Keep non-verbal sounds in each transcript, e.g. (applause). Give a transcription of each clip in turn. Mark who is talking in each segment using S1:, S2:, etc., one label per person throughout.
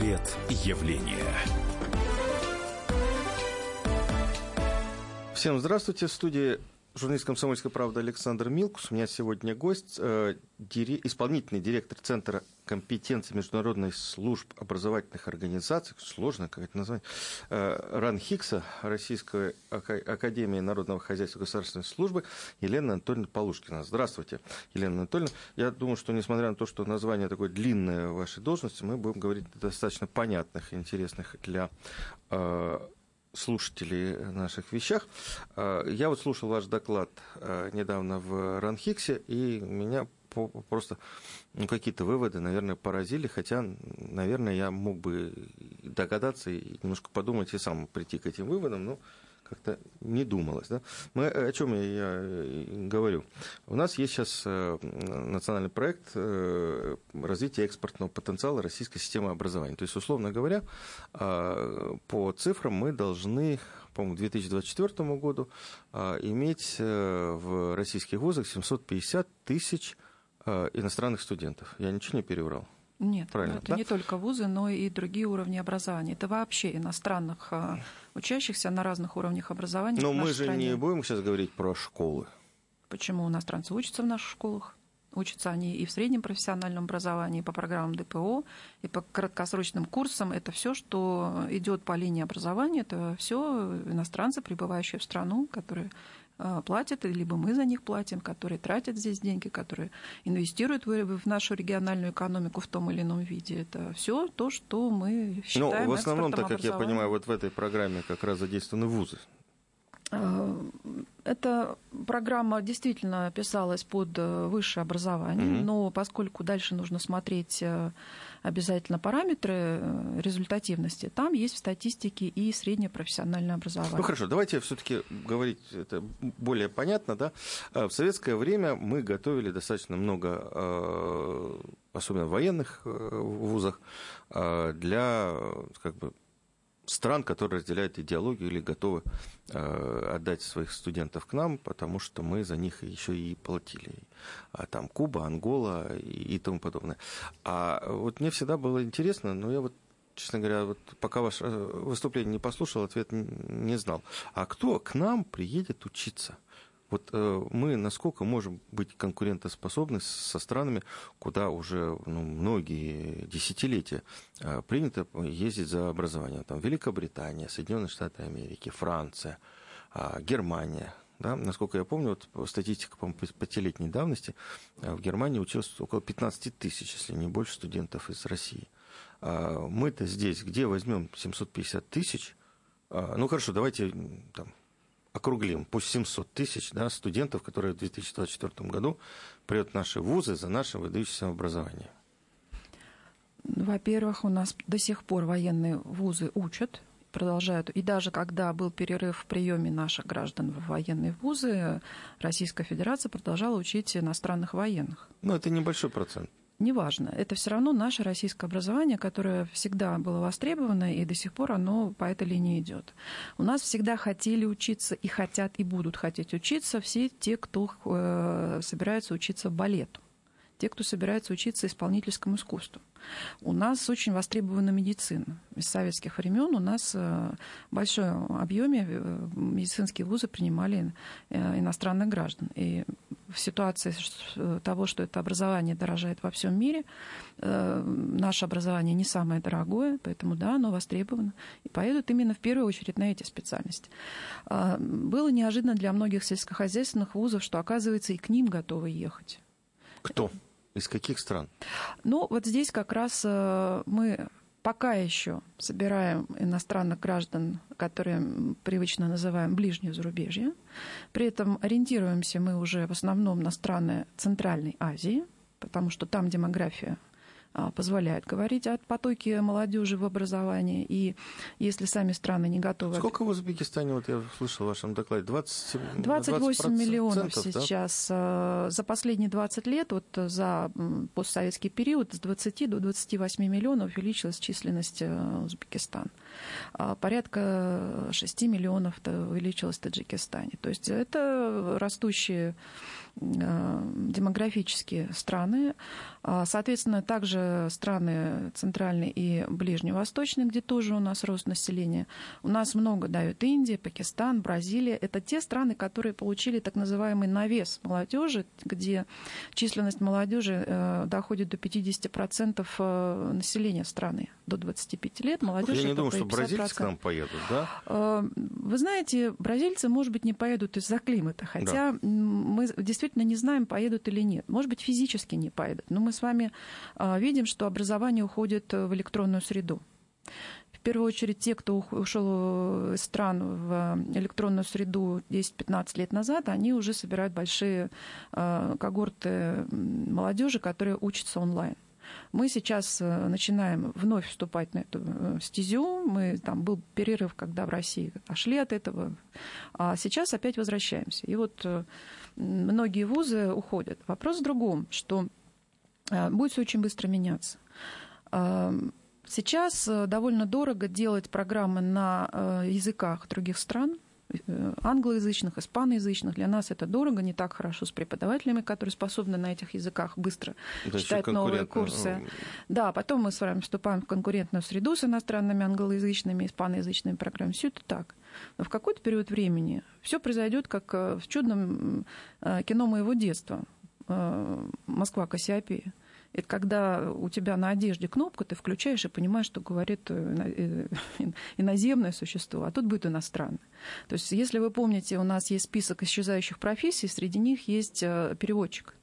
S1: Портрет явления.
S2: Всем здравствуйте. В студии журналист «Комсомольской правды» Александр Милкус. У меня сегодня гость, э, дири, исполнительный директор Центра компетенции международных служб образовательных организаций, сложно какое-то название, э, РАН Хикса, Российской Академии Народного Хозяйства и Государственной службы, Елена Анатольевна Полушкина. Здравствуйте, Елена Анатольевна. Я думаю, что несмотря на то, что название такое длинное вашей должности, мы будем говорить достаточно понятных и интересных для э, слушателей наших вещах. А, я вот слушал ваш доклад а, недавно в Ранхиксе, и меня просто ну, какие-то выводы, наверное, поразили, хотя, наверное, я мог бы догадаться и немножко подумать и сам прийти к этим выводам, но как-то не думалось. Да? Мы, о чем я, я говорю? У нас есть сейчас э, национальный проект э, развития экспортного потенциала российской системы образования. То есть, условно говоря, э, по цифрам мы должны по-моему, к 2024 году иметь в российских вузах 750 тысяч иностранных студентов. Я ничего не переврал.
S3: Нет, Правильно, это да? не только вузы, но и другие уровни образования. Это вообще иностранных а, учащихся на разных уровнях образования.
S2: Но мы же стране. не будем сейчас говорить про школы.
S3: Почему иностранцы учатся в наших школах? Учатся они и в среднем профессиональном образовании, и по программам ДПО, и по краткосрочным курсам. Это все, что идет по линии образования, это все иностранцы, прибывающие в страну, которые платят, либо мы за них платим, которые тратят здесь деньги, которые инвестируют в нашу региональную экономику в том или ином виде. Это все то, что мы считаем
S2: Ну, в основном, так как я понимаю, вот в этой программе как раз задействованы вузы.
S3: А, эта программа действительно писалась под э, высшее образование, угу. но поскольку дальше нужно смотреть э, обязательно параметры э, результативности, там есть в статистике и среднее профессиональное образование.
S2: Ну хорошо, давайте все-таки говорить это более понятно, да. В советское время мы готовили достаточно много, особенно в военных вузах, для как бы стран, которые разделяют идеологию или готовы э, отдать своих студентов к нам, потому что мы за них еще и платили. А там Куба, Ангола и, и тому подобное. А вот мне всегда было интересно, но я вот честно говоря, вот пока ваше выступление не послушал, ответ не знал. А кто к нам приедет учиться? Вот э, мы насколько можем быть конкурентоспособны со странами, куда уже ну, многие десятилетия э, принято ездить за образованием. Там Великобритания, Соединенные Штаты Америки, Франция, э, Германия. Да? Насколько я помню, вот статистика по пятилетней давности, в Германии училось около 15 тысяч, если не больше, студентов из России. Мы-то здесь где возьмем 750 тысяч? Ну хорошо, давайте там, округлим, пусть 700 тысяч да, студентов, которые в 2024 году придут в наши вузы за наше выдающееся образование?
S3: Во-первых, у нас до сих пор военные вузы учат, продолжают. И даже когда был перерыв в приеме наших граждан в военные вузы, Российская Федерация продолжала учить иностранных военных.
S2: Ну, это небольшой процент
S3: неважно. Это все равно наше российское образование, которое всегда было востребовано, и до сих пор оно по этой линии идет. У нас всегда хотели учиться и хотят, и будут хотеть учиться все те, кто э, собирается учиться балету те, кто собирается учиться исполнительскому искусству. У нас очень востребована медицина. Из советских времен у нас в большом объеме э, медицинские вузы принимали э, иностранных граждан. И в ситуации того, что это образование дорожает во всем мире, э, наше образование не самое дорогое, поэтому да, оно востребовано. И поедут именно в первую очередь на эти специальности. А, было неожиданно для многих сельскохозяйственных вузов, что, оказывается, и к ним готовы ехать.
S2: Кто? Из каких стран?
S3: Ну, вот здесь как раз э, мы пока еще собираем иностранных граждан, которые привычно называем ближнее зарубежье. При этом ориентируемся мы уже в основном на страны Центральной Азии, потому что там демография а, позволяет говорить о потоке молодежи в образовании. И если сами страны не готовы...
S2: Сколько в Узбекистане, вот я слышал в вашем докладе, 20,
S3: 28 миллионов сейчас. Да? За последние 20 лет, вот за постсоветский период, с 20 до 28 миллионов увеличилась численность э, Узбекистана. А порядка 6 миллионов увеличилась в Таджикистане. То есть это растущие демографические страны. А, соответственно, также страны центральные и ближневосточные, где тоже у нас рост населения. У нас много дают Индия, Пакистан, Бразилия. Это те страны, которые получили так называемый навес молодежи, где численность молодежи э, доходит до 50% э, населения страны до 25 лет.
S2: Молодежь Я не думаю, что бразильцы к нам поедут, да?
S3: Э, вы знаете, бразильцы, может быть, не поедут из-за климата, хотя да. мы действительно не знаем, поедут или нет. Может быть, физически не поедут, но мы с вами видим, что образование уходит в электронную среду. В первую очередь те, кто ушел из стран в электронную среду 10-15 лет назад, они уже собирают большие а, когорты молодежи, которые учатся онлайн. Мы сейчас э, начинаем вновь вступать на эту э, стезю. Мы, там был перерыв, когда в России отошли от этого, а сейчас опять возвращаемся. И вот э, многие вузы уходят. Вопрос в другом, что будет все очень быстро меняться. Сейчас э, довольно дорого делать программы на э, языках других стран, э, англоязычных, испаноязычных. Для нас это дорого, не так хорошо с преподавателями, которые способны на этих языках быстро да, читать новые курсы. Да, потом мы с вами вступаем в конкурентную среду с иностранными англоязычными, испаноязычными программами. Все это так. Но в какой-то период времени все произойдет, как в чудном кино моего детства «Москва Кассиопея». Это когда у тебя на одежде кнопка, ты включаешь и понимаешь, что говорит э, э, (laughs) иноземное существо, а тут будет иностранное. То есть, если вы помните, у нас есть список исчезающих профессий, среди них есть э, переводчик.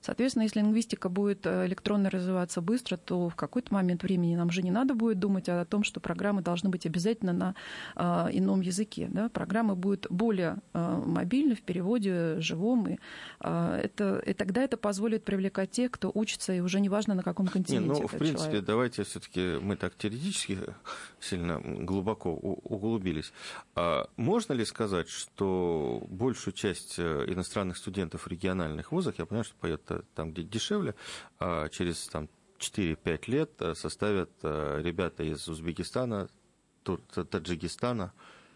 S3: Соответственно, если лингвистика будет э, электронно развиваться быстро, то в какой-то момент времени нам же не надо будет думать о том, что программы должны быть обязательно на э, ином языке. Да? Программы будут более э, мобильны в переводе живом, и, это, и тогда это позволит привлекать тех, кто учится, и уже неважно, на каком континенте. Не,
S2: ну, в принципе, человек. давайте все-таки мы так теоретически сильно глубоко углубились. А можно ли сказать, что большую часть иностранных студентов в региональных вузах, я понимаю, что поет там, где дешевле, а через там, 4-5 лет э, составят э, ребята из Узбекистана, Таджикистана,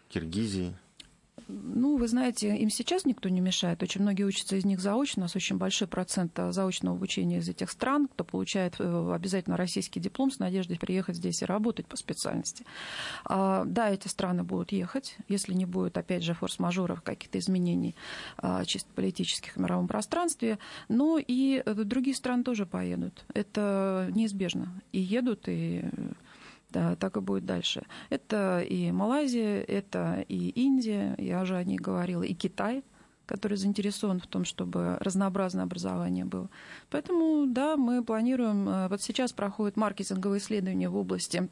S2: Киргизии.
S3: Ну, вы знаете, им сейчас никто не мешает. Очень многие учатся из них заочно. У нас очень большой процент заочного обучения из этих стран, кто получает э, обязательно российский диплом с надеждой приехать здесь и работать по специальности. А, да, эти страны будут ехать, если не будет, опять же, форс-мажоров, каких-то изменений а, чисто политических в мировом пространстве. Но и э, другие страны тоже поедут. Это неизбежно. И едут, и так и будет дальше. Это и Малайзия, это и Индия, я уже о ней говорила, и Китай, который заинтересован в том, чтобы разнообразное образование было. Поэтому, да, мы планируем, э, вот сейчас проходит маркетинговые исследования в области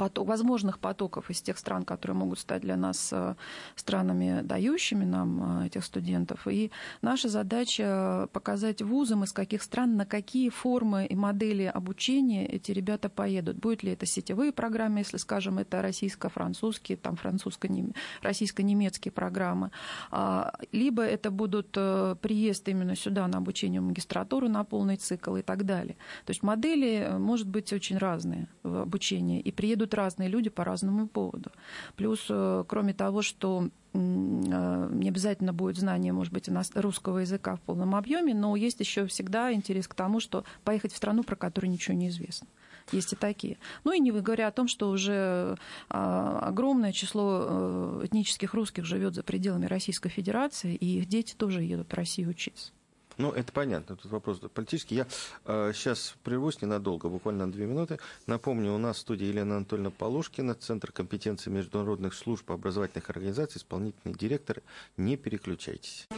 S3: поток, возможных потоков из тех стран, которые могут стать для нас э, странами, дающими нам э, этих студентов. И наша задача показать вузам, из каких стран, на какие формы и модели обучения эти ребята поедут. Будет ли это сетевые программы, если, скажем, это российско-французские, там французско-российско-немецкие программы, а, либо это будут э, приезд именно сюда на обучение в магистратуру на полный цикл и так далее. То есть модели может быть очень разные в обучении. И приедут приходят разные люди по разному поводу. Плюс, э, кроме того, что э, не обязательно будет знание, может быть, русского языка в полном объеме, но есть еще всегда интерес к тому, что поехать в страну, про которую ничего не известно. Есть и такие. Ну и не говоря о том, что уже а, огромное число э, этнических русских живет за пределами Российской Федерации, и их дети тоже едут в Россию учиться.
S2: Ну, это понятно, тут вопрос политический. Я э, сейчас прервусь ненадолго, буквально на две минуты. Напомню, у нас в студии Елена Анатольевна Полушкина, Центр компетенции международных служб образовательных организаций, исполнительный директор. Не переключайтесь.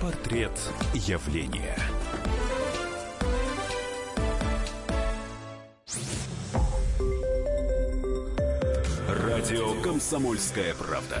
S1: Портрет явления. Радио «Комсомольская правда».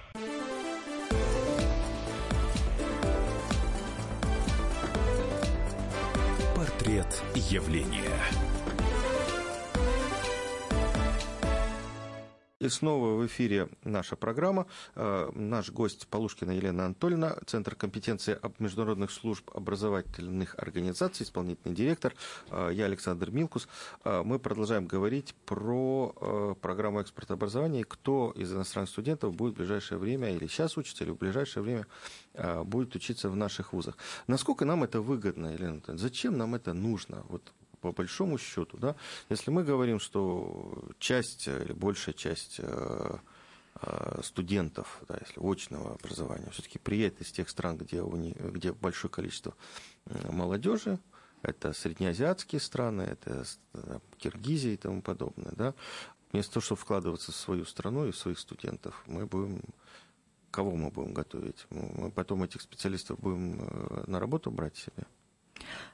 S1: Явления.
S2: И снова в эфире наша программа. Э, наш гость Полушкина Елена Анатольевна, Центр компетенции международных служб образовательных организаций, исполнительный директор. Э, я Александр Милкус. Э, мы продолжаем говорить про программу экспорта образования и кто из иностранных студентов будет в ближайшее время или сейчас учится, или в ближайшее время будет учиться в наших вузах. Насколько нам это выгодно, Елена Анатольевна? Зачем нам это нужно? Вот по большому счету, да, если мы говорим, что часть или большая часть э, э, студентов, да, если очного образования, все-таки приедет из тех стран, где, у них, где большое количество молодежи, это среднеазиатские страны, это Киргизия и тому подобное, да, вместо того, чтобы вкладываться в свою страну и в своих студентов, мы будем кого мы будем готовить? Мы потом этих специалистов будем э, на работу брать себе?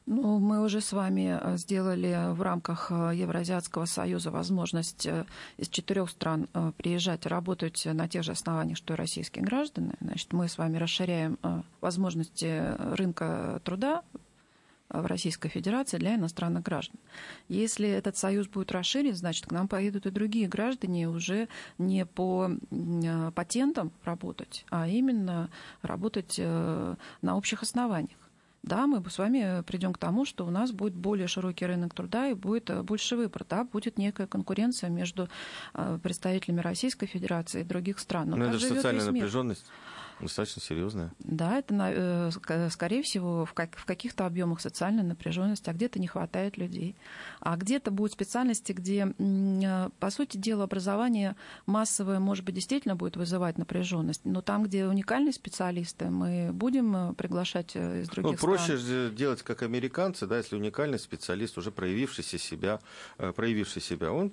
S3: Ну, мы уже с вами э, сделали в рамках э, Евразиатского союза возможность э, из четырех стран приезжать работать на тех же основаниях, что и российские граждане. Значит, мы с вами расширяем возможности рынка труда в Российской Федерации для иностранных граждан. Если этот союз будет расширен, значит, к нам поедут и другие граждане уже не по патентам работать, а именно работать на общих основаниях да, мы с вами придем к тому, что у нас будет более широкий рынок труда и будет э, больше выбор, да, будет некая конкуренция между э, представителями Российской Федерации и других стран.
S2: Но, Но это же социальная напряженность. Достаточно серьезная.
S3: Да, это, э, скорее всего, в, как, в каких-то объемах социальной напряженности, а где-то не хватает людей. А где-то будут специальности, где, э, по сути дела, образование массовое, может быть, действительно будет вызывать напряженность. Но там, где уникальные специалисты, мы будем э, приглашать из других ну,
S2: проще стран. делать, как американцы, да, если уникальный специалист, уже проявившийся себя, проявивший себя, он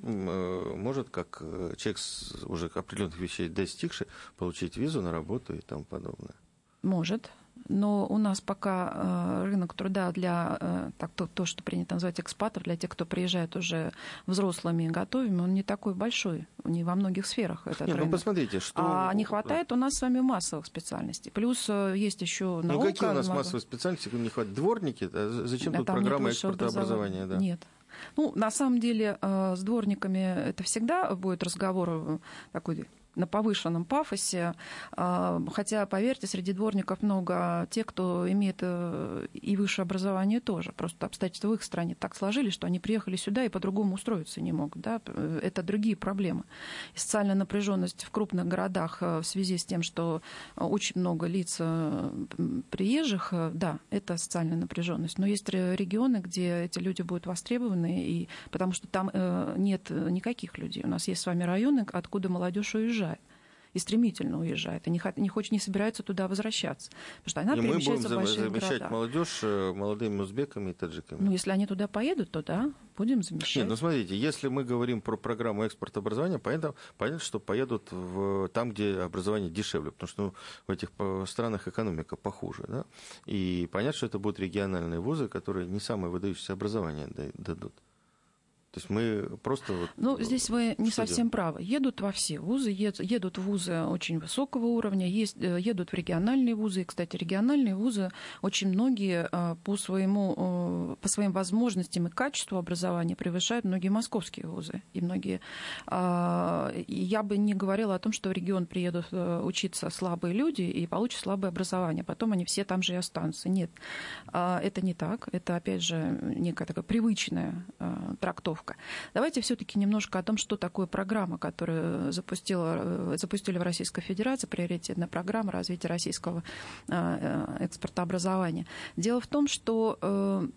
S2: может, как человек уже определенных вещей достигший, получить визу на работу и тому подобное?
S3: Может. Но у нас пока э, рынок труда для э, так, то, то, что принято называть экспатов, для тех, кто приезжает уже взрослыми и готовыми, он не такой большой, не во многих сферах этот Нет, ну,
S2: рынок. Ну, посмотрите, что...
S3: А не хватает у нас с вами массовых специальностей. Плюс э, есть еще
S2: наука. Ну, какие у нас массовые специальности? Не хватает дворники? Зачем а тут программа экспорта образования?
S3: Да? Нет. Ну, на самом деле, с дворниками это всегда будет разговор такой на повышенном пафосе. А, хотя, поверьте, среди дворников много тех, кто имеет э, и высшее образование тоже. Просто обстоятельства в их стране так сложились, что они приехали сюда и по-другому устроиться не могут. Да? Это другие проблемы. И социальная напряженность в крупных городах э, в связи с тем, что очень много лиц э, приезжих, да, это социальная напряженность. Но есть регионы, где эти люди будут востребованы, и, потому что там нет никаких людей. У нас есть с вами районы, откуда молодежь уезжает уезжает и стремительно уезжает, и не, не хочет, не собирается туда возвращаться. Потому что она и перемещается
S2: мы будем
S3: в большие
S2: замещать
S3: города.
S2: молодежь э, молодыми узбеками и таджиками.
S3: Ну, если они туда поедут, то да, будем замещать.
S2: Нет, ну смотрите, если мы говорим про программу экспорта образования, понятно, понятно что поедут в, там, где образование дешевле, потому что ну, в этих странах экономика похуже. Да? И понятно, что это будут региональные вузы, которые не самое выдающееся образование дадут. То есть мы просто... Вот,
S3: ну, здесь вы не совсем делать? правы. Едут во все вузы, едут в вузы очень высокого уровня, есть, э, едут в региональные вузы. И, кстати, региональные вузы очень многие э, по, своему, э, по своим возможностям и качеству образования превышают многие московские вузы. И многие... Я бы не говорила о том, что в регион приедут учиться слабые люди и получат слабое образование. Потом они все там же и останутся. Нет, это не так. Это, опять же, некая такая привычная трактовка тренировка. Давайте все-таки немножко о том, что такое программа, которую запустила, э, запустили в Российской Федерации, приоритетная программа развития российского э, э, экспорта образования. Дело в том, что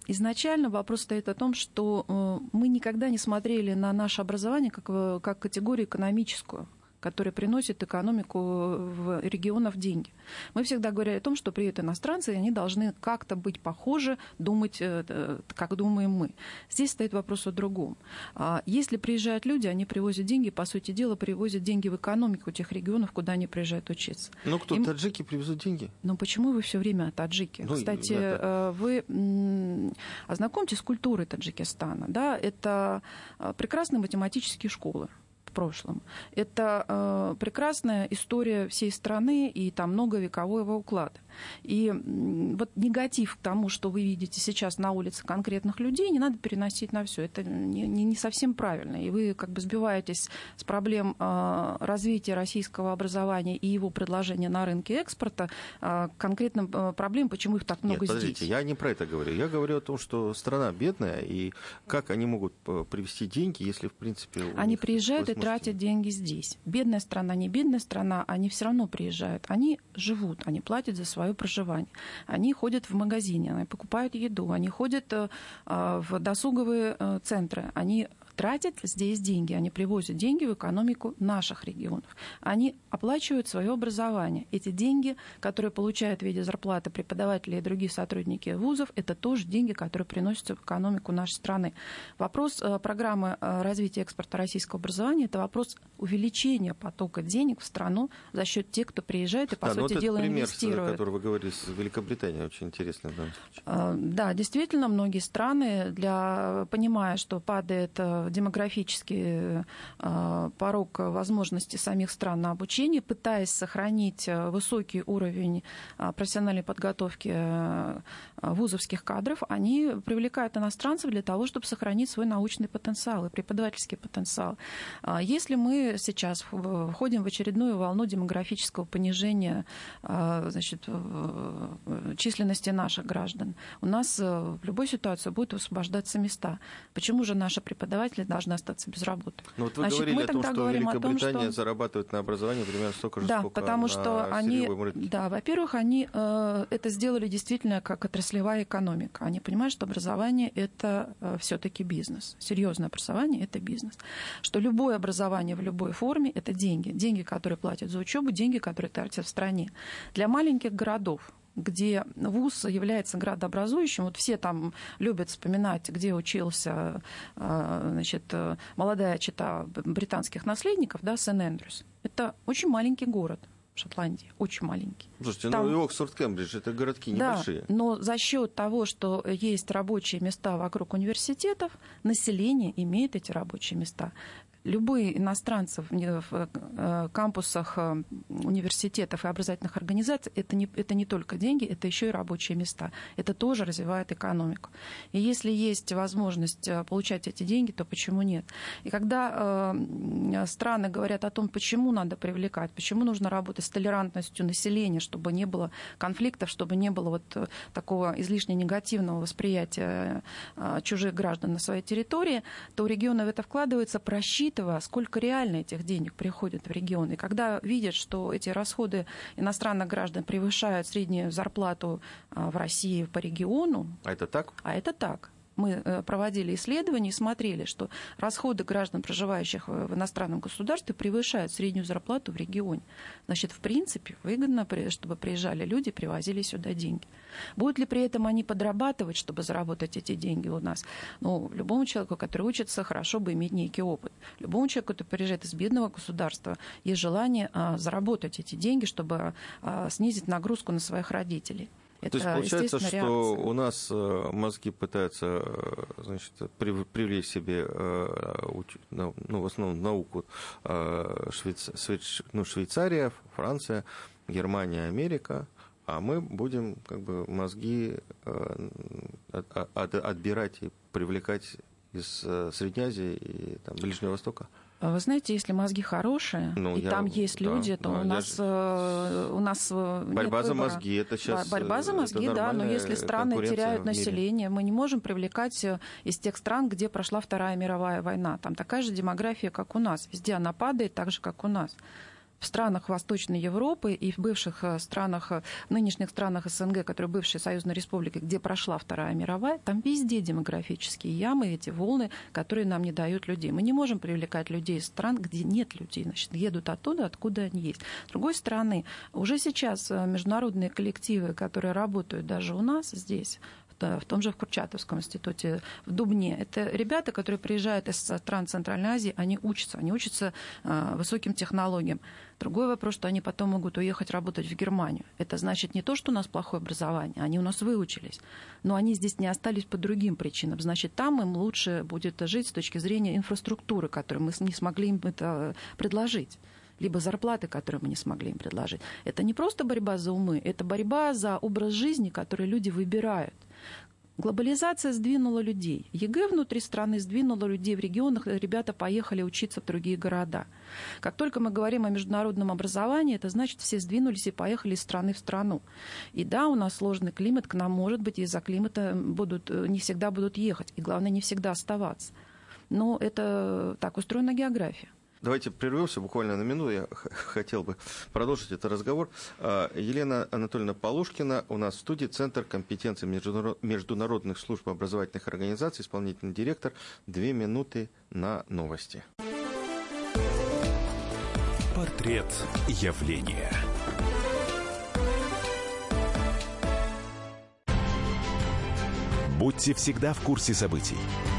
S3: изначально вопрос стоит о том, что мы никогда не смотрели на наше образование как, как категорию экономическую которые приносят экономику в регионов деньги. Мы всегда говорили о том, что приедут иностранцы, и они должны как-то быть похожи, думать, э, как думаем мы. Здесь стоит вопрос о другом. А если приезжают люди, они привозят деньги, по сути дела, привозят деньги в экономику тех регионов, куда они приезжают учиться.
S2: Ну, кто, Им... таджики привезут деньги?
S3: Ну, почему вы все время таджики? Ну, Кстати, да, вы ознакомьтесь с культурой Таджикистана. Да? Это э, прекрасные математические школы прошлом. Это э, прекрасная история всей страны и там многовекового уклада. И вот негатив к тому, что вы видите сейчас на улице конкретных людей, не надо переносить на все. Это не, не, не совсем правильно. И вы как бы сбиваетесь с проблем э, развития российского образования и его предложения на рынке экспорта э, конкретным э, проблем, почему их так много
S2: Нет, подождите,
S3: здесь.
S2: я не про это говорю. Я говорю о том, что страна бедная, и как они могут привести деньги, если, в принципе...
S3: Они приезжают и тратят деньги здесь. Бедная страна, не бедная страна, они все равно приезжают. Они живут, они платят за свое проживание. Они ходят в магазине, они покупают еду, они ходят э, в досуговые э, центры, они тратят здесь деньги, они привозят деньги в экономику наших регионов. Они оплачивают свое образование. Эти деньги, которые получают в виде зарплаты преподаватели и другие сотрудники вузов, это тоже деньги, которые приносятся в экономику нашей страны. Вопрос э, программы э, развития экспорта российского образования – это вопрос увеличения потока денег в страну за счет тех, кто приезжает и, по
S2: да,
S3: сути
S2: вот
S3: дела,
S2: пример,
S3: инвестирует.
S2: который вы говорили с Великобританией, очень интересный в данном
S3: случае. Да, действительно, многие страны, для, понимая, что падает демографический э, порог возможностей самих стран на обучение, пытаясь сохранить э, высокий уровень э, профессиональной подготовки вузовских кадров, они привлекают иностранцев для того, чтобы сохранить свой научный потенциал и преподавательский потенциал. Если мы сейчас входим в очередную волну демографического понижения значит, численности наших граждан, у нас в любой ситуации будут освобождаться места. Почему же наши преподаватели должны остаться без работы.
S2: Ну вот вы Значит, говорили о том, что Великобритания о том, что... зарабатывает на образовании примерно столько же,
S3: да,
S2: сколько
S3: потому что они, да, во-первых, они э, это сделали действительно как отраслевая экономика. Они понимают, что образование это э, все-таки бизнес. Серьезное образование это бизнес. Что любое образование в любой форме это деньги. Деньги, которые платят за учебу, деньги, которые тратят в стране. Для маленьких городов где ВУЗ является градообразующим. Вот все там любят вспоминать, где учился а, значит, молодая чита британских наследников, да, Сен-Эндрюс. Это очень маленький город. в Шотландии, очень маленький.
S2: Слушайте, Там... ну и Оксфорд, Кембридж, это городки небольшие.
S3: Да, но за счет того, что есть рабочие места вокруг университетов, население имеет эти рабочие места любые иностранцы в э, кампусах э, университетов и образовательных организаций, это не, это не только деньги, это еще и рабочие места. Это тоже развивает экономику. И если есть возможность э, получать эти деньги, то почему нет? И когда э, страны говорят о том, почему надо привлекать, почему нужно работать с толерантностью населения, чтобы не было конфликтов, чтобы не было вот такого излишне негативного восприятия э, чужих граждан на своей территории, то у региона в это вкладывается просчитывание учитывая, сколько реально этих денег приходит в регион, и когда видят, что эти расходы иностранных граждан превышают среднюю зарплату а, в России по региону...
S2: А это так?
S3: А это так мы э, проводили исследования и смотрели, что расходы граждан, проживающих в иностранном государстве, превышают среднюю зарплату в регионе. Значит, в принципе, выгодно, чтобы приезжали люди, привозили сюда деньги. Будут ли при этом они подрабатывать, чтобы заработать эти деньги у нас? Ну, любому человеку, который учится, хорошо бы иметь некий опыт. Любому человеку, который приезжает из бедного государства, есть желание а, заработать эти деньги, чтобы а, снизить нагрузку на своих родителей.
S2: Это, То есть получается, что реакция. у нас э, мозги пытаются э, значит, привлечь себе э, ну, в основном науку Швейц... ну, Швейцария, Франция, Германия, Америка, а мы будем как бы мозги отбирать и привлекать из Средней Азии и там, Ближнего Востока.
S3: А вы знаете, если мозги хорошие, ну, и я, там есть да, люди, то да, у, нас, же... Э, у нас э,
S2: Борьба за выбора. мозги, это сейчас
S3: Борьба за мозги, да, но если страны теряют население, мы не можем привлекать э, из тех стран, где прошла Вторая мировая война. Там такая же демография, как у нас. Везде она падает так же, как у нас в странах Восточной Европы и в бывших э, странах, э, нынешних странах СНГ, которые бывшие союзные республики, где прошла Вторая мировая, там везде демографические ямы, эти волны, которые нам не дают людей. Мы не можем привлекать людей из стран, где нет людей, значит, едут оттуда, откуда они есть. С другой стороны, уже сейчас э, международные коллективы, которые работают даже у нас здесь, в том же в Курчатовском институте, в Дубне. Это ребята, которые приезжают из стран Центральной Азии, они учатся, они учатся высоким технологиям. Другой вопрос, что они потом могут уехать работать в Германию. Это значит не то, что у нас плохое образование, они у нас выучились, но они здесь не остались по другим причинам. Значит, там им лучше будет жить с точки зрения инфраструктуры, которую мы не смогли им это предложить. либо зарплаты, которые мы не смогли им предложить. Это не просто борьба за умы, это борьба за образ жизни, который люди выбирают. Глобализация сдвинула людей. ЕГЭ внутри страны сдвинула людей в регионах, ребята поехали учиться в другие города. Как только мы говорим о международном образовании, это значит, все сдвинулись и поехали из страны в страну. И да, у нас сложный климат, к нам, может быть, из-за климата будут, э, не всегда будут ехать, и главное, не всегда оставаться. Но это так устроена география.
S2: Давайте прервемся буквально на минуту. Я хотел бы продолжить этот разговор. А, Елена Анатольевна Полушкина у нас в студии Центр компетенции международных служб образовательных организаций, исполнительный директор. Две минуты на новости.
S1: Портрет явления. Будьте всегда в курсе событий.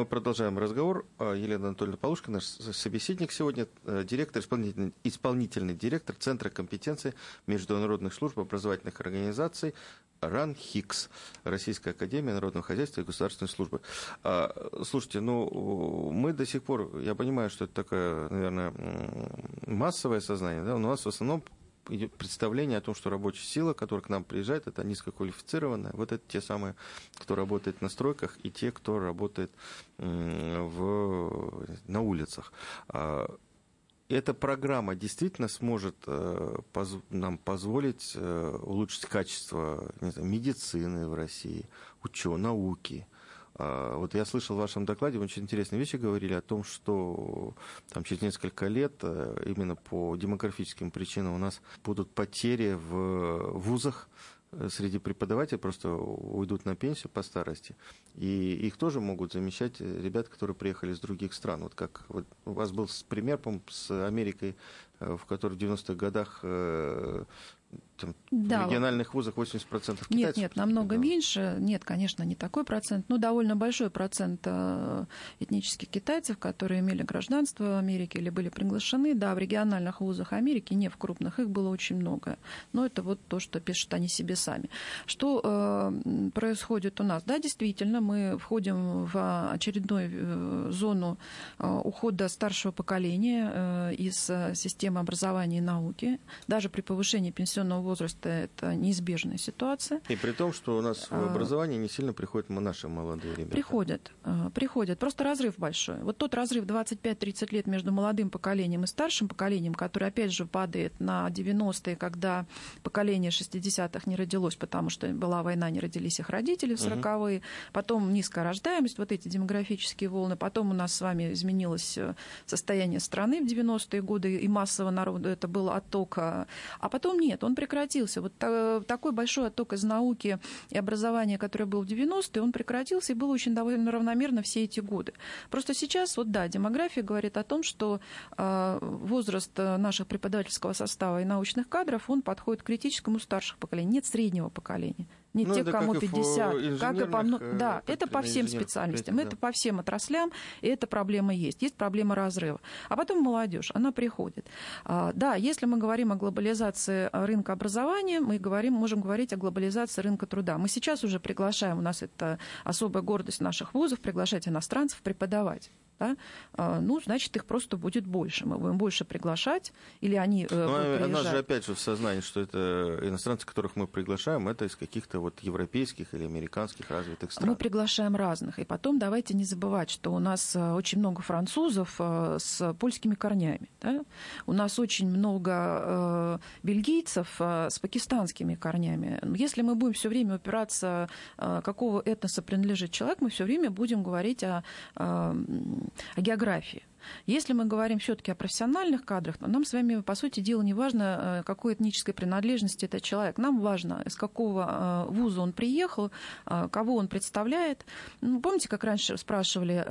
S2: Мы продолжаем разговор. А, Елена Анатольевна Полушка, наш собеседник сегодня, э, директор, исполнительный, исполнительный директор Центра компетенции международных служб образовательных организаций РАН ХИКС, Российская Академия Народного Хозяйства и Государственной Службы. А, слушайте, ну, мы до сих пор, я понимаю, что это такое, наверное, массовое сознание, да, у нас в основном представление о том, что рабочая сила, которая к нам приезжает, это низкоквалифицированная. Вот это те самые, кто работает на стройках, и те, кто работает в, на улицах. А, эта программа действительно сможет э, нам позволить э, улучшить качество знаю, медицины в России, ученого, науки, вот я слышал в вашем докладе, вы очень интересные вещи говорили о том, что там, через несколько лет э, именно по демографическим причинам у нас будут потери в вузах, э, среди преподавателей просто уйдут на пенсию по старости. И их тоже могут замещать ребят, которые приехали из других стран. Вот как вот у вас был пример, по с Америкой, э, в которой в 90-х годах там, да. в региональных вузах 80% китайцев?
S3: Нет, нет, намного да. меньше. Нет, конечно, не такой процент. Ну, довольно большой процент э, этнических китайцев, которые имели гражданство в Америке или были приглашены. Да, в региональных вузах Америки, не в крупных, их было очень много. Но это вот то, что пишут они себе сами. Что э, происходит у нас? Да, действительно, мы входим в очередную э, зону э, ухода старшего поколения из системы образования и науки. Даже при повышении пенсионного пенсионного возраста это неизбежная ситуация.
S2: И при том, что у нас в а, образовании не сильно приходят наши молодые ребята.
S3: Приходят, а, приходят. Просто разрыв большой. Вот тот разрыв 25-30 лет между молодым поколением и старшим поколением, который, опять же, падает на 90-е, когда поколение 60-х не родилось, потому что была война, не родились их родители в 40-е. Угу. Потом низкая рождаемость, вот эти демографические волны. Потом у нас с вами изменилось э, состояние страны в 90-е годы, и массово народу это был отток. А потом нет, он прекратился. Вот такой большой отток из науки и образования, который был в 90-е, он прекратился и был очень довольно равномерно все эти годы. Просто сейчас, вот да, демография говорит о том, что а, возраст наших преподавательского состава и научных кадров, он подходит к критическому старших поколений. Нет среднего поколения не ну, те, кому 50, как и по... Э, да, это по всем специальностям, да. это по всем отраслям, и эта проблема есть. Есть проблема разрыва. А потом молодежь, она приходит. А, да, если мы говорим о глобализации рынка образования, мы говорим, можем говорить о глобализации рынка труда. Мы сейчас уже приглашаем, у нас это особая гордость наших вузов, приглашать иностранцев преподавать да, а, ну, значит, их просто будет больше. Мы будем больше приглашать, или они
S2: э, Но будут приезжать. нас же опять же в сознании, что это иностранцы, которых мы приглашаем, это из каких-то вот европейских или американских развитых стран.
S3: Мы приглашаем разных. И потом давайте не забывать, что у нас э, очень много французов э, с польскими корнями. Да? У нас очень много бельгийцев с пакистанскими корнями. Если мы будем все время упираться, какого этноса принадлежит человек, мы все время будем говорить о о географии. Если мы говорим все-таки о профессиональных кадрах, то нам с вами, по сути дела, не важно, э, какой этнической принадлежности этот человек. Нам важно, из какого э, вуза он приехал, э, кого он представляет. Ну, помните, как раньше спрашивали,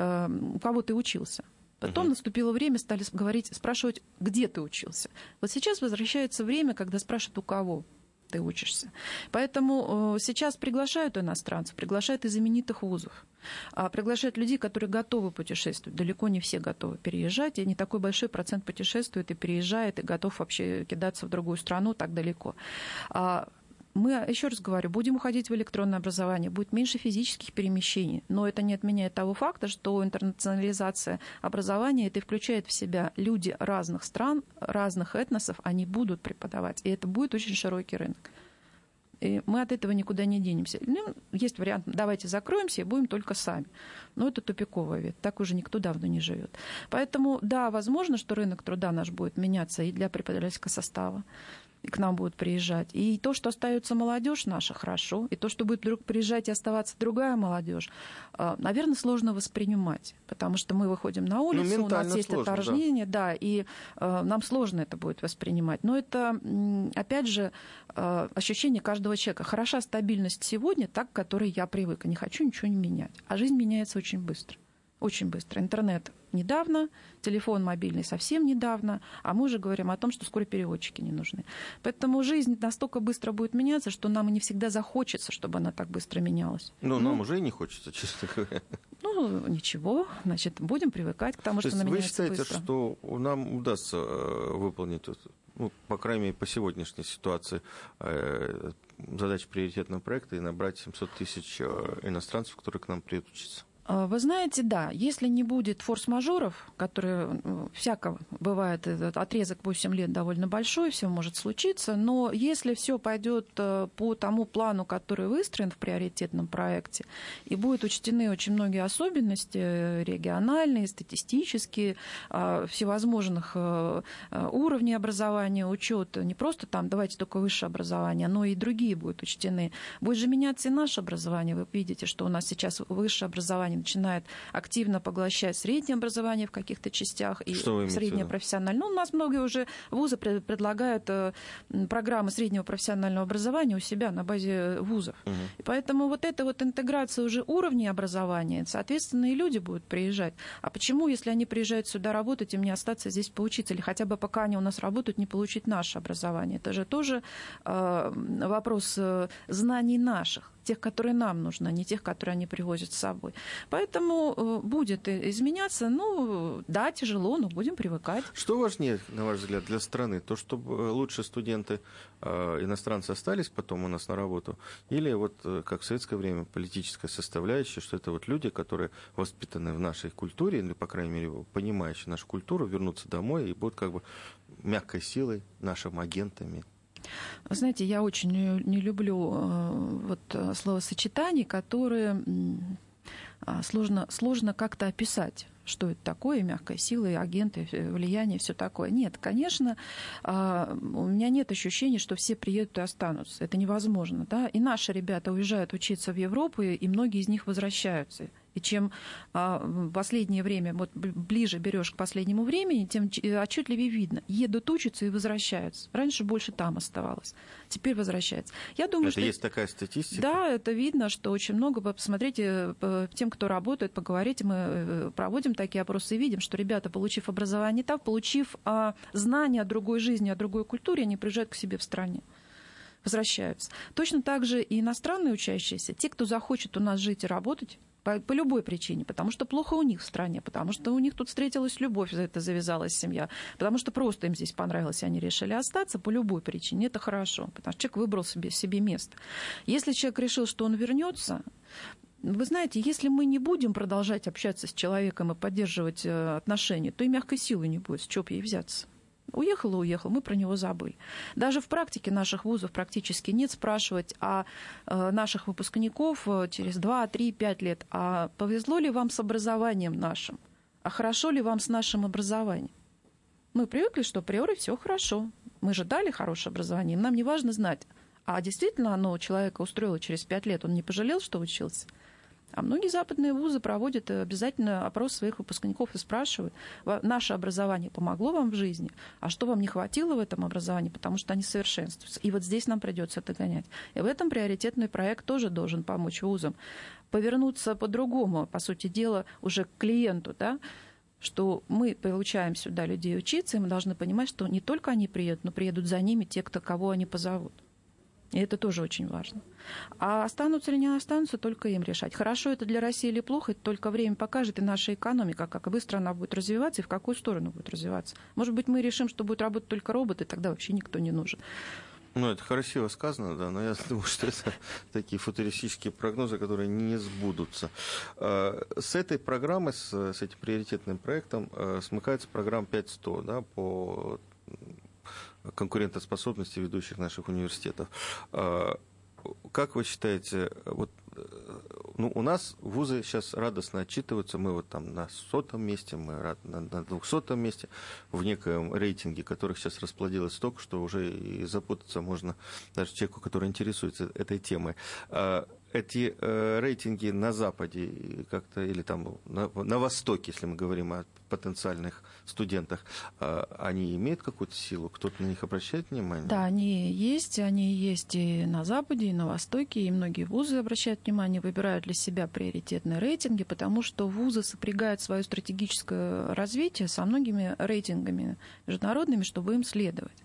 S3: у кого ты учился? Потом угу. наступило время, стали говорить, спрашивать, где ты учился. Вот сейчас возвращается время, когда спрашивают, у кого ты учишься. Поэтому э, сейчас приглашают иностранцев, приглашают из знаменитых вузов. А приглашают людей, которые готовы путешествовать. Далеко не все готовы переезжать, и не такой большой процент путешествует и переезжает, и готов вообще кидаться в другую страну так далеко. А мы, еще раз говорю, будем уходить в электронное образование, будет меньше физических перемещений, но это не отменяет того факта, что интернационализация образования, это включает в себя люди разных стран, разных этносов, они будут преподавать, и это будет очень широкий рынок. И мы от этого никуда не денемся. Ну, есть вариант, давайте закроемся и будем только сами. Но это тупиковый вид, так уже никто давно не живет. Поэтому, да, возможно, что рынок труда наш будет меняться и для преподавательского состава к нам будут приезжать. И то, что остается молодежь наша, хорошо. И то, что будет вдруг приезжать и оставаться другая молодежь, а, наверное, сложно воспринимать. Потому что мы выходим на улицу, ну, у нас есть сложно, отторжение, да. да, и э, нам сложно это будет воспринимать. Но это, опять же, э, ощущение каждого человека. Хороша стабильность сегодня, так, к которой я привык. не хочу ничего не менять. А жизнь меняется очень быстро. Очень быстро. Интернет недавно, телефон мобильный совсем недавно, а мы уже говорим о том, что скоро переводчики не нужны. Поэтому жизнь настолько быстро будет меняться, что нам и не всегда захочется, чтобы она так быстро менялась.
S2: Ну, ну нам уже и не хочется, (laughs) честно говоря.
S3: Ну, ничего, значит, будем привыкать к тому, То что она меняется
S2: Вы считаете,
S3: быстро.
S2: что нам удастся э, выполнить, ну, по крайней мере, по сегодняшней ситуации, э, задачу приоритетного проекта и набрать 700 тысяч э, иностранцев, которые к нам приедут учиться?
S3: А, вы знаете, да, если не будет форс-мажоров, которые ну, всяко бывает, этот отрезок 8 лет довольно большой, все может случиться, но если все пойдет э, по тому плану, который выстроен в приоритетном проекте, и будут учтены очень многие особенности э, региональные, статистические, а, всевозможных э, уровней образования, учет не просто там давайте только высшее образование, но и другие будут учтены. Будет же меняться и наше образование. Вы видите, что у нас сейчас высшее образование начинает активно поглощать среднее образование в каких-то частях и среднее профессиональное. Ну, у нас многие уже вузы предлагают э, программы среднего профессионального образования у себя на базе вузов. Угу. И поэтому вот эта вот интеграция уже уровней образования, соответственно, и люди будут приезжать. А почему, если они приезжают сюда работать, им не остаться здесь поучиться? Или хотя бы пока они у нас работают, не получить наше образование? Это же тоже э, вопрос э, знаний наших тех, которые нам нужны, а не тех, которые они привозят с собой. Поэтому э, будет изменяться. Ну, да, тяжело, но будем привыкать.
S2: Что важнее, на ваш взгляд, для страны? То, чтобы э, лучше студенты, э, иностранцы остались потом у нас на работу? Или вот, как в советское время, политическая составляющая, что это вот люди, которые воспитаны в нашей культуре, или, по крайней мере, понимающие нашу культуру, вернутся домой и будут как бы мягкой силой, нашими агентами,
S3: знаете, я очень не люблю э, вот э, словосочетаний, которые а, сложно, сложно как-то описать что это такое, мягкая сила, агенты, э, влияние, все такое. Нет, конечно, а, у меня нет ощущения, что все приедут и останутся. Это невозможно. Да? И наши ребята уезжают учиться в Европу, и многие из них возвращаются. И чем а, последнее время, вот ближе берешь к последнему времени, тем отчетливее видно. Едут, учатся и возвращаются. Раньше больше там оставалось. Теперь возвращается. Я думаю,
S2: это
S3: что...
S2: есть такая статистика?
S3: Да, это видно, что очень много. Посмотрите, тем, кто работает, поговорите. Мы э, проводим такие опросы и видим, что ребята, получив образование там, получив а, знания о другой жизни, о другой культуре, они приезжают к себе в стране возвращаются. Точно так же и иностранные учащиеся, те, кто захочет у нас жить и работать, по, по любой причине, потому что плохо у них в стране, потому что у них тут встретилась любовь, за это завязалась семья, потому что просто им здесь понравилось, и они решили остаться по любой причине. Это хорошо, потому что человек выбрал себе, себе место. Если человек решил, что он вернется, вы знаете, если мы не будем продолжать общаться с человеком и поддерживать э, отношения, то и мягкой силы не будет, с чего ей взяться. Уехал и уехал, мы про него забыли. Даже в практике наших вузов практически нет спрашивать о э, наших выпускников э, через 2, 3, 5 лет, а повезло ли вам с образованием нашим, а хорошо ли вам с нашим образованием. Мы привыкли, что априори все хорошо. Мы же дали хорошее образование, нам не важно знать, а действительно оно человека устроило через 5 лет, он не пожалел, что учился. А многие западные вузы проводят обязательно опрос своих выпускников и спрашивают, наше образование помогло вам в жизни, а что вам не хватило в этом образовании, потому что они совершенствуются. И вот здесь нам придется это гонять. И в этом приоритетный проект тоже должен помочь вузам повернуться по-другому, по сути дела, уже к клиенту, да, что мы получаем сюда людей учиться, и мы должны понимать, что не только они приедут, но приедут за ними те, кто, кого они позовут. И это тоже очень важно. А останутся или не останутся, только им решать. Хорошо это для России или плохо, это только время покажет, и наша экономика, как быстро она будет развиваться и в какую сторону будет развиваться. Может быть, мы решим, что будут работать только роботы, тогда вообще никто не нужен.
S2: Ну, это красиво сказано, да, но я (laughs) думаю, что это такие футуристические прогнозы, которые не сбудутся. А, с этой программой, с, этим приоритетным проектом а, смыкается программа 5.100, да, по конкурентоспособности ведущих наших университетов. А, как вы считаете, вот ну, у нас вузы сейчас радостно отчитываются, мы вот там на сотом месте, мы на двухсотом месте в некоем рейтинге, которых сейчас расплодилось столько, что уже и запутаться можно даже человеку, который интересуется этой темой. А эти э, рейтинги на Западе как-то или там на, на Востоке, если мы говорим о потенциальных студентах, а, они имеют какую-то силу? Кто-то на них обращает внимание?
S3: Да, они есть. Они есть и на Западе, и на Востоке, и многие вузы обращают внимание, выбирают для себя приоритетные рейтинги, потому что вузы сопрягают свое стратегическое развитие со многими рейтингами международными, чтобы им следовать.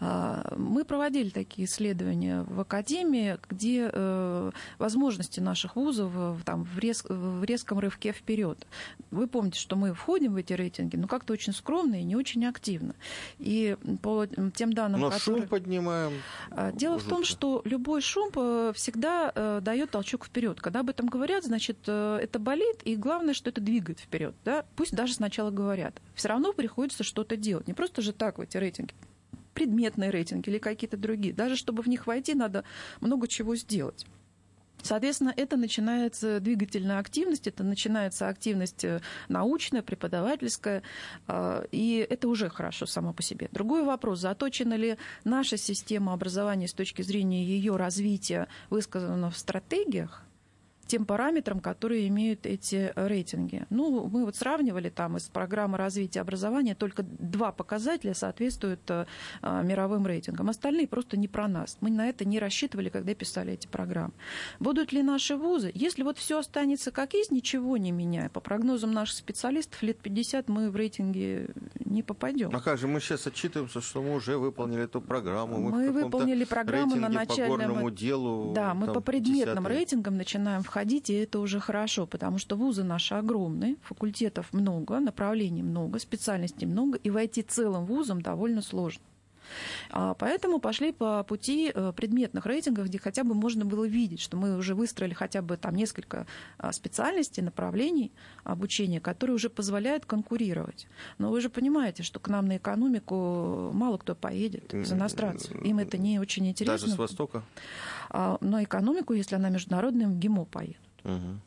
S3: А, мы проводили такие исследования в Академии, где э, возможности наших вузов там, в, рез, в резком рывке вперед. Вы помните, что мы входим в эти рейтинги, но как-то очень скромно и не очень активно. И по тем данным,
S2: но которые... шум поднимаем.
S3: А, дело жутко. в том, что любой шум э, всегда э, дает толчок вперед. Когда об этом говорят, значит, э, это болит, и главное, что это двигает вперед. Да? Пусть даже сначала говорят. Все равно приходится что-то делать. Не просто же так в эти рейтинги предметные рейтинги или какие-то другие. Даже чтобы в них войти, надо много чего сделать. Соответственно, это начинается двигательная активность, это начинается активность э, научная, преподавательская, э, и это уже хорошо само по себе. Другой вопрос, заточена ли наша система образования с точки зрения ее развития, высказана в стратегиях, тем параметрам, которые имеют эти рейтинги. Ну, мы вот сравнивали там из программы развития образования, только два показателя соответствуют а, мировым рейтингам. Остальные просто не про нас. Мы на это не рассчитывали, когда писали эти программы. Будут ли наши вузы? Если вот все останется как есть, ничего не меняя, по прогнозам наших специалистов, лет 50 мы в рейтинге не попадем.
S2: А как же мы сейчас отчитываемся, что мы уже выполнили эту программу?
S3: Мы, мы выполнили программу на начальном...
S2: По делу,
S3: да, мы по предметным 10 рейтингам начинаем в входить, и это уже хорошо, потому что вузы наши огромные, факультетов много, направлений много, специальностей много, и войти целым вузом довольно сложно. А, поэтому пошли по пути э, предметных рейтингов, где хотя бы можно было видеть, что мы уже выстроили хотя бы там несколько а, специальностей, направлений обучения, которые уже позволяют конкурировать. Но вы же понимаете, что к нам на экономику мало кто поедет из иностранцев. Им это не очень интересно.
S2: Даже с Востока?
S3: А, но экономику, если она международная, в ГИМО поедут. Угу.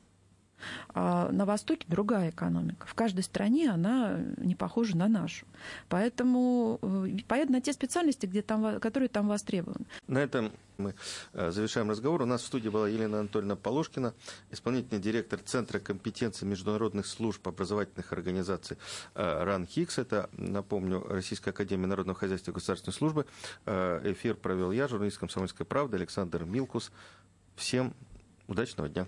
S3: А на Востоке другая экономика. В каждой стране она не похожа на нашу. Поэтому э, поедут на те специальности, где там, которые там востребованы.
S2: На этом мы э, завершаем разговор. У нас в студии была Елена Анатольевна Полушкина, исполнительный директор Центра компетенции международных служб образовательных организаций э, РАН-ХИКС. Это, напомню, Российская академия народного хозяйства и государственной службы. Эфир провел я, журналист «Комсомольской правды» Александр Милкус. Всем удачного дня.